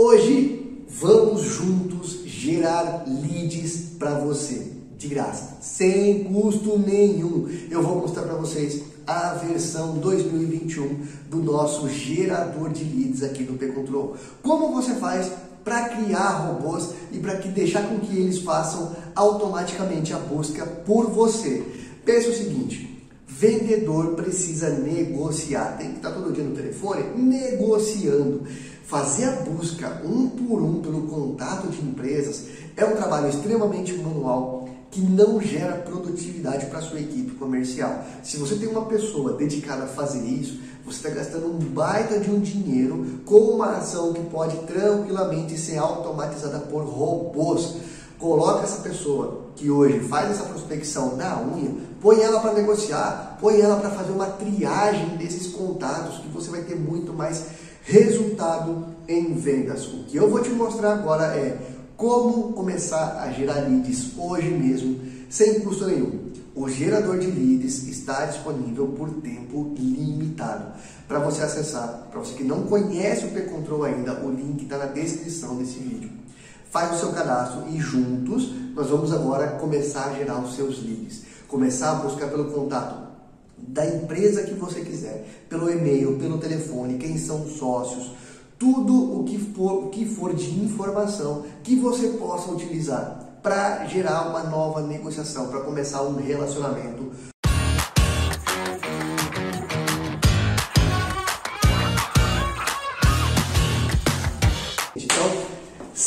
Hoje vamos juntos gerar leads para você de graça, sem custo nenhum. Eu vou mostrar para vocês a versão 2021 do nosso gerador de leads aqui do P-Control. Como você faz para criar robôs e para que deixar com que eles façam automaticamente a busca por você. Pense o seguinte, vendedor precisa negociar, tem que estar todo dia no telefone negociando. Fazer a busca um por um pelo contato de empresas é um trabalho extremamente manual que não gera produtividade para sua equipe comercial. Se você tem uma pessoa dedicada a fazer isso, você está gastando um baita de um dinheiro com uma ação que pode tranquilamente ser automatizada por robôs. Coloca essa pessoa que hoje faz essa prospecção na unha, põe ela para negociar, põe ela para fazer uma triagem desses contatos que você vai ter muito mais resultado em vendas. O que eu vou te mostrar agora é como começar a gerar leads hoje mesmo, sem custo nenhum. O gerador de leads está disponível por tempo limitado. Para você acessar, para você que não conhece o P-Control ainda, o link está na descrição desse vídeo. Faz o seu cadastro e juntos nós vamos agora começar a gerar os seus leads. Começar a buscar pelo contato da empresa que você quiser, pelo e-mail, pelo telefone, quem são os sócios, tudo o que for, o que for de informação que você possa utilizar para gerar uma nova negociação, para começar um relacionamento.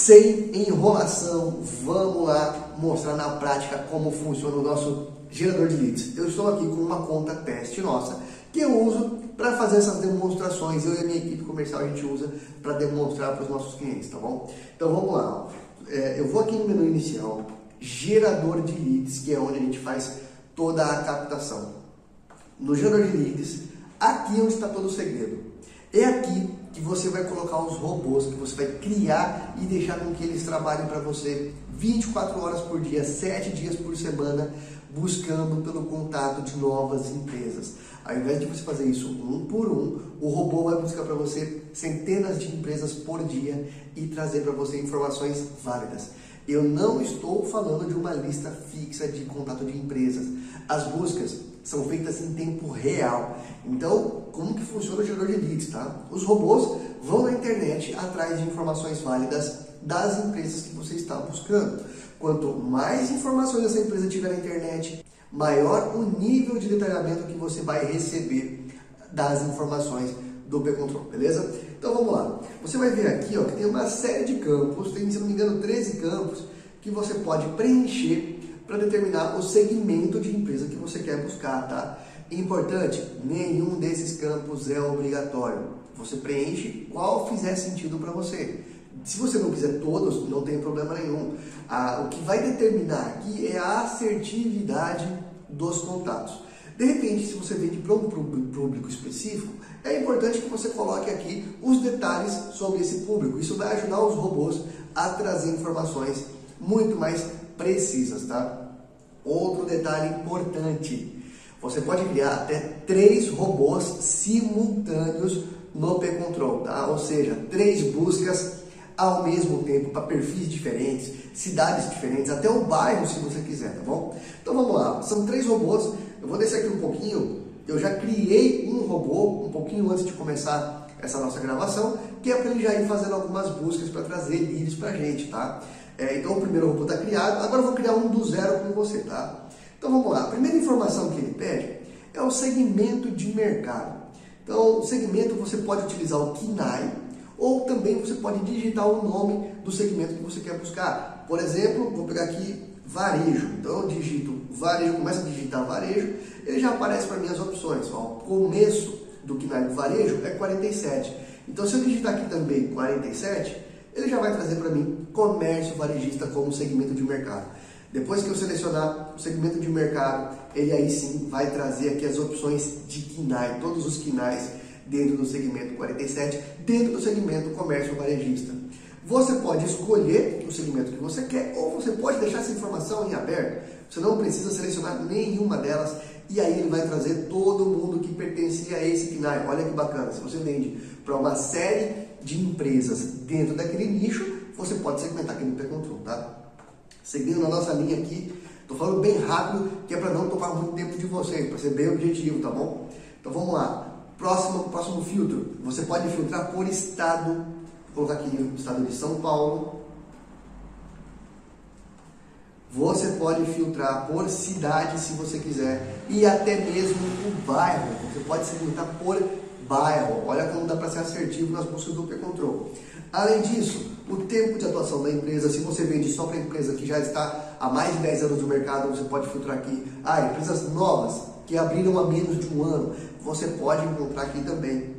Sem enrolação, vamos lá mostrar na prática como funciona o nosso gerador de leads. Eu estou aqui com uma conta teste nossa que eu uso para fazer essas demonstrações. Eu e a minha equipe comercial a gente usa para demonstrar para os nossos clientes, tá bom? Então vamos lá. É, eu vou aqui no menu inicial, gerador de leads, que é onde a gente faz toda a captação. No gerador de leads, aqui é onde está todo o segredo. É aqui que você vai colocar os robôs, que você vai criar e deixar com que eles trabalhem para você 24 horas por dia, 7 dias por semana, buscando pelo contato de novas empresas. Ao invés de você fazer isso um por um, o robô vai buscar para você centenas de empresas por dia e trazer para você informações válidas. Eu não estou falando de uma lista fixa de contato de empresas. As buscas são feitas em tempo real. Então, como que funciona o gerador de leads, tá? Os robôs vão na internet atrás de informações válidas das empresas que você está buscando. Quanto mais informações essa empresa tiver na internet, maior o nível de detalhamento que você vai receber das informações do P-Control, beleza? Então vamos lá. Você vai ver aqui ó, que tem uma série de campos, tem, se não me engano, 13 campos que você pode preencher para determinar o segmento de empresa que você quer buscar, tá? Importante, nenhum desses campos é obrigatório. Você preenche qual fizer sentido para você. Se você não quiser todos, não tem problema nenhum. Ah, o que vai determinar aqui é a assertividade dos contatos. De repente, se você vende para um público específico, é importante que você coloque aqui os detalhes sobre esse público. Isso vai ajudar os robôs a trazer informações muito mais precisas, tá? Outro detalhe importante: você pode criar até três robôs simultâneos no P-Control, tá? Ou seja, três buscas ao mesmo tempo para perfis diferentes, cidades diferentes, até o bairro se você quiser, tá bom? Então vamos lá, são três robôs, eu vou descer aqui um pouquinho, eu já criei um robô um pouquinho antes de começar essa nossa gravação, que é para ele já ir fazendo algumas buscas para trazer leads para a gente, tá? É, então o primeiro robô está criado, agora eu vou criar um do zero com você, tá? Então vamos lá, a primeira informação que ele pede é o segmento de mercado. Então, o segmento você pode utilizar o KINAI, ou também você pode digitar o nome do segmento que você quer buscar. Por exemplo, vou pegar aqui varejo. Então eu digito varejo, começo a digitar varejo, ele já aparece para mim as opções. Ó, começo do vai varejo é 47. Então se eu digitar aqui também 47, ele já vai trazer para mim comércio varejista como segmento de mercado. Depois que eu selecionar o segmento de mercado, ele aí sim vai trazer aqui as opções de KINAI, todos os KINAIs dentro do segmento 47, dentro do segmento comércio varejista. Você pode escolher o segmento que você quer ou você pode deixar essa informação em aberto. Você não precisa selecionar nenhuma delas e aí ele vai trazer todo mundo que pertencia a esse KNAI. Olha que bacana, se você vende para uma série de empresas dentro daquele nicho, você pode segmentar aqui no P-Control, tá? Seguindo na nossa linha aqui, estou falando bem rápido, que é para não tomar muito tempo de vocês, para ser bem objetivo, tá bom? Então vamos lá. Próximo, próximo filtro, você pode filtrar por estado. Vou colocar aqui o estado de São Paulo. Você pode filtrar por cidade se você quiser e até mesmo o bairro. Você pode segmentar por bairro. Olha como dá para ser assertivo nas buscas do P-Control. Além disso, o tempo de atuação da empresa, se você vende só para empresa que já está há mais de 10 anos no mercado, você pode filtrar aqui. Ah, empresas novas que abriram há menos de um ano, você pode encontrar aqui também.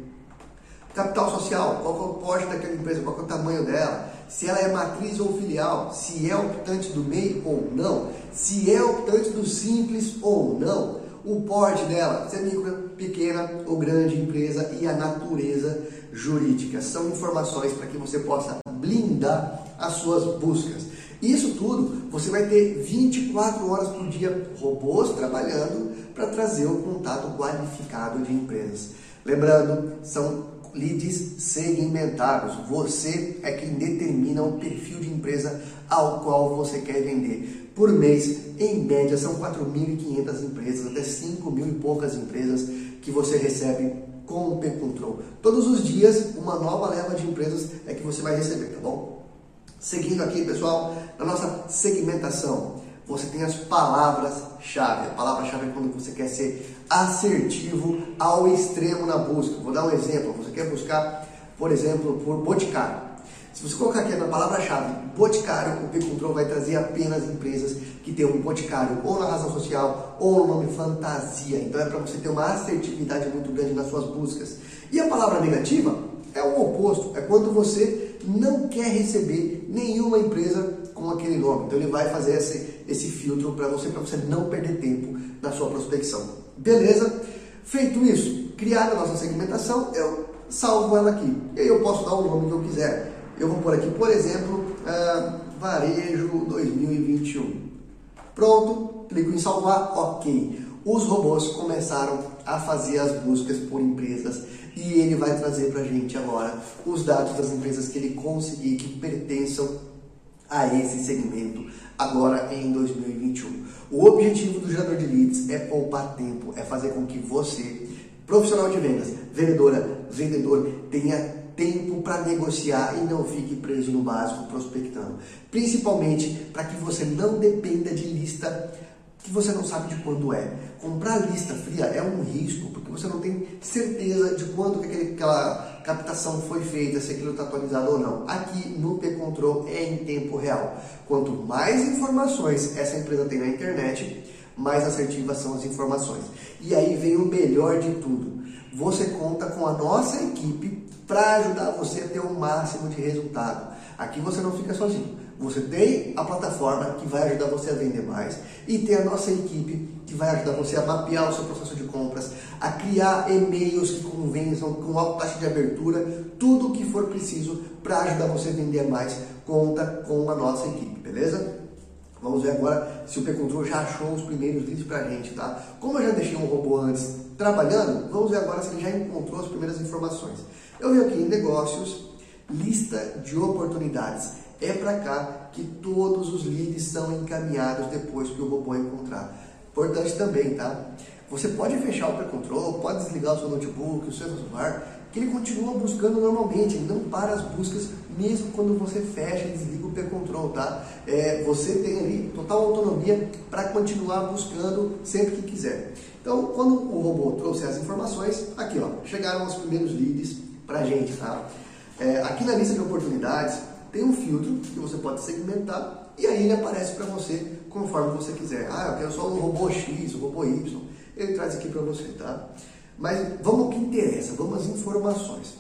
Capital social, qual é o porte daquela empresa, qual é o tamanho dela, se ela é matriz ou filial, se é optante do MEI ou não, se é optante do simples ou não, o porte dela, se é micro, pequena ou grande empresa e a natureza jurídica. São informações para que você possa blindar as suas buscas. Isso tudo você vai ter 24 horas por dia robôs trabalhando para trazer o contato qualificado de empresas. Lembrando, são leads segmentados. Você é quem determina o perfil de empresa ao qual você quer vender. Por mês, em média, são 4.500 empresas, até 5 mil e poucas empresas que você recebe com o P-Control. Todos os dias, uma nova leva de empresas é que você vai receber, tá bom? Seguindo aqui, pessoal, na nossa segmentação, você tem as palavras-chave. A palavra-chave é quando você quer ser assertivo ao extremo na busca. Vou dar um exemplo. Você quer buscar, por exemplo, por boticário. Se você colocar aqui na palavra-chave boticário, o P-Control vai trazer apenas empresas que tem um boticário ou na razão social ou no nome fantasia. Então é para você ter uma assertividade muito grande nas suas buscas. E a palavra negativa é o oposto, é quando você não quer receber nenhuma empresa com aquele nome. Então ele vai fazer esse, esse filtro para você, para você não perder tempo na sua prospecção. Beleza? Feito isso, criada a nossa segmentação, eu salvo ela aqui. E aí eu posso dar o nome que eu quiser. Eu vou por aqui, por exemplo, uh, Varejo 2021. Pronto, clico em salvar, ok. Os robôs começaram a fazer as buscas por empresas e ele vai trazer para a gente agora os dados das empresas que ele conseguir que pertençam a esse segmento agora em 2021. O objetivo do gerador de leads é poupar tempo, é fazer com que você, profissional de vendas, vendedora, vendedor, tenha tempo para negociar e não fique preso no básico prospectando. Principalmente para que você não dependa de lista que você não sabe de quando é. Comprar lista fria é um risco, porque você não tem certeza de quando que aquela captação foi feita, se aquilo está atualizado ou não. Aqui no P-Control é em tempo real. Quanto mais informações essa empresa tem na internet, mais assertivas são as informações. E aí vem o melhor de tudo. Você conta com a nossa equipe para ajudar você a ter o máximo de resultado. Aqui você não fica sozinho. Você tem a plataforma que vai ajudar você a vender mais e tem a nossa equipe que vai ajudar você a mapear o seu processo de compras, a criar e-mails que convençam com alta taxa de abertura, tudo o que for preciso para ajudar você a vender mais, conta com a nossa equipe, beleza? Vamos ver agora se o P-Control já achou os primeiros leads para a gente, tá? Como eu já deixei um robô antes trabalhando, vamos ver agora se ele já encontrou as primeiras informações. Eu venho aqui em negócios, lista de oportunidades é para cá que todos os leads são encaminhados depois que o robô encontrar. Importante também, tá? Você pode fechar o pré-control, pode desligar o seu notebook, o seu celular, que ele continua buscando normalmente, ele não para as buscas mesmo quando você fecha e desliga o pré-control, tá? É, você tem ali total autonomia para continuar buscando sempre que quiser. Então, quando o robô trouxe as informações, aqui ó, chegaram os primeiros leads para a gente, tá? É, aqui na lista de oportunidades, tem um filtro que você pode segmentar e aí ele aparece para você conforme você quiser. Ah, eu quero só um robô X, um robô Y. Ele traz aqui para você, tá? Mas vamos ao que interessa, vamos às informações.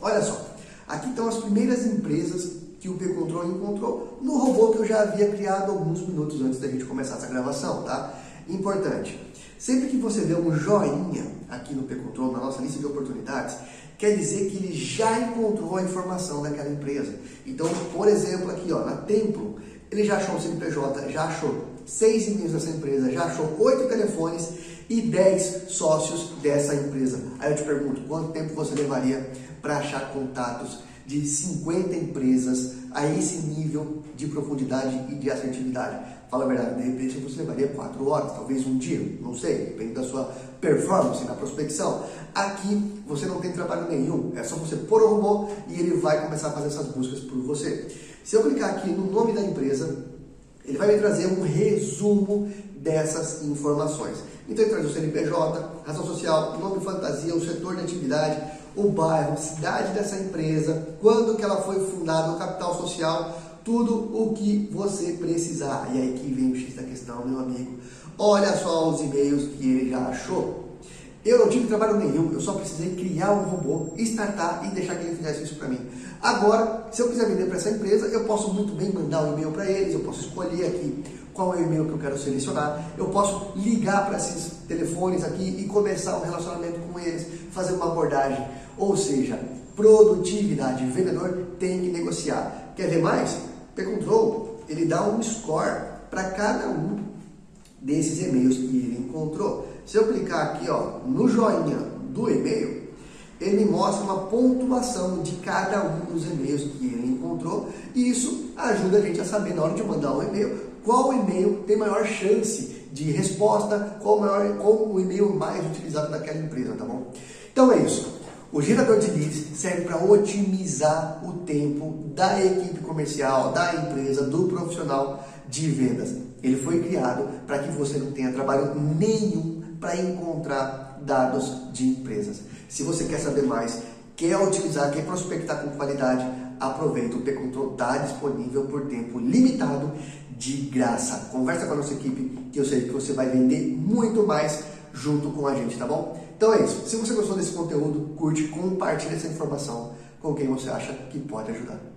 Olha só, aqui estão as primeiras empresas que o P-Control encontrou no robô que eu já havia criado alguns minutos antes da gente começar essa gravação, tá? Importante, sempre que você vê um joinha aqui no P-Control, na nossa lista de oportunidades, quer dizer que ele já encontrou a informação daquela empresa. Então, por exemplo, aqui ó, na Templo, ele já achou o CNPJ, já achou seis e-mails dessa empresa, já achou oito telefones e dez sócios dessa empresa. Aí eu te pergunto, quanto tempo você levaria para achar contatos de 50 empresas a esse nível de profundidade e de assertividade. Fala a verdade, de repente você levaria 4 horas, talvez um dia, não sei, depende da sua performance na prospecção. Aqui você não tem trabalho nenhum, é só você pôr o robô e ele vai começar a fazer essas buscas por você. Se eu clicar aqui no nome da empresa, ele vai me trazer um resumo dessas informações. Então ele traz o CNPJ, razão social, nome fantasia, o setor de atividade, o bairro, cidade dessa empresa, quando que ela foi fundada, o capital social, tudo o que você precisar. E aí que vem o X da questão, meu amigo. Olha só os e-mails que ele já achou. Eu não tive trabalho nenhum, eu só precisei criar um robô, startar e deixar que ele fizesse isso para mim. Agora, se eu quiser vender para essa empresa, eu posso muito bem mandar um e-mail para eles, eu posso escolher aqui qual é o e-mail que eu quero selecionar, eu posso ligar para esses telefones aqui e começar um relacionamento com eles, fazer uma abordagem. Ou seja, produtividade. O vendedor tem que negociar. Quer ver mais? P-Control, ele dá um score para cada um desses e-mails que ele encontrou. Se eu clicar aqui ó, no joinha do e-mail, ele mostra uma pontuação de cada um dos e-mails que ele encontrou e isso ajuda a gente a saber na hora de mandar um e-mail qual e-mail tem maior chance de resposta, qual, maior, qual o e-mail mais utilizado daquela empresa, tá bom? Então é isso. O gerador de leads serve para otimizar o tempo da equipe comercial, da empresa, do profissional de vendas. Ele foi criado para que você não tenha trabalho nenhum para encontrar dados de empresas. Se você quer saber mais, quer utilizar, quer prospectar com qualidade, aproveita, o P-Control está disponível por tempo limitado, de graça. Conversa com a nossa equipe, que eu sei que você vai vender muito mais junto com a gente, tá bom? Então é isso. Se você gostou desse conteúdo, curte, compartilhe essa informação com quem você acha que pode ajudar.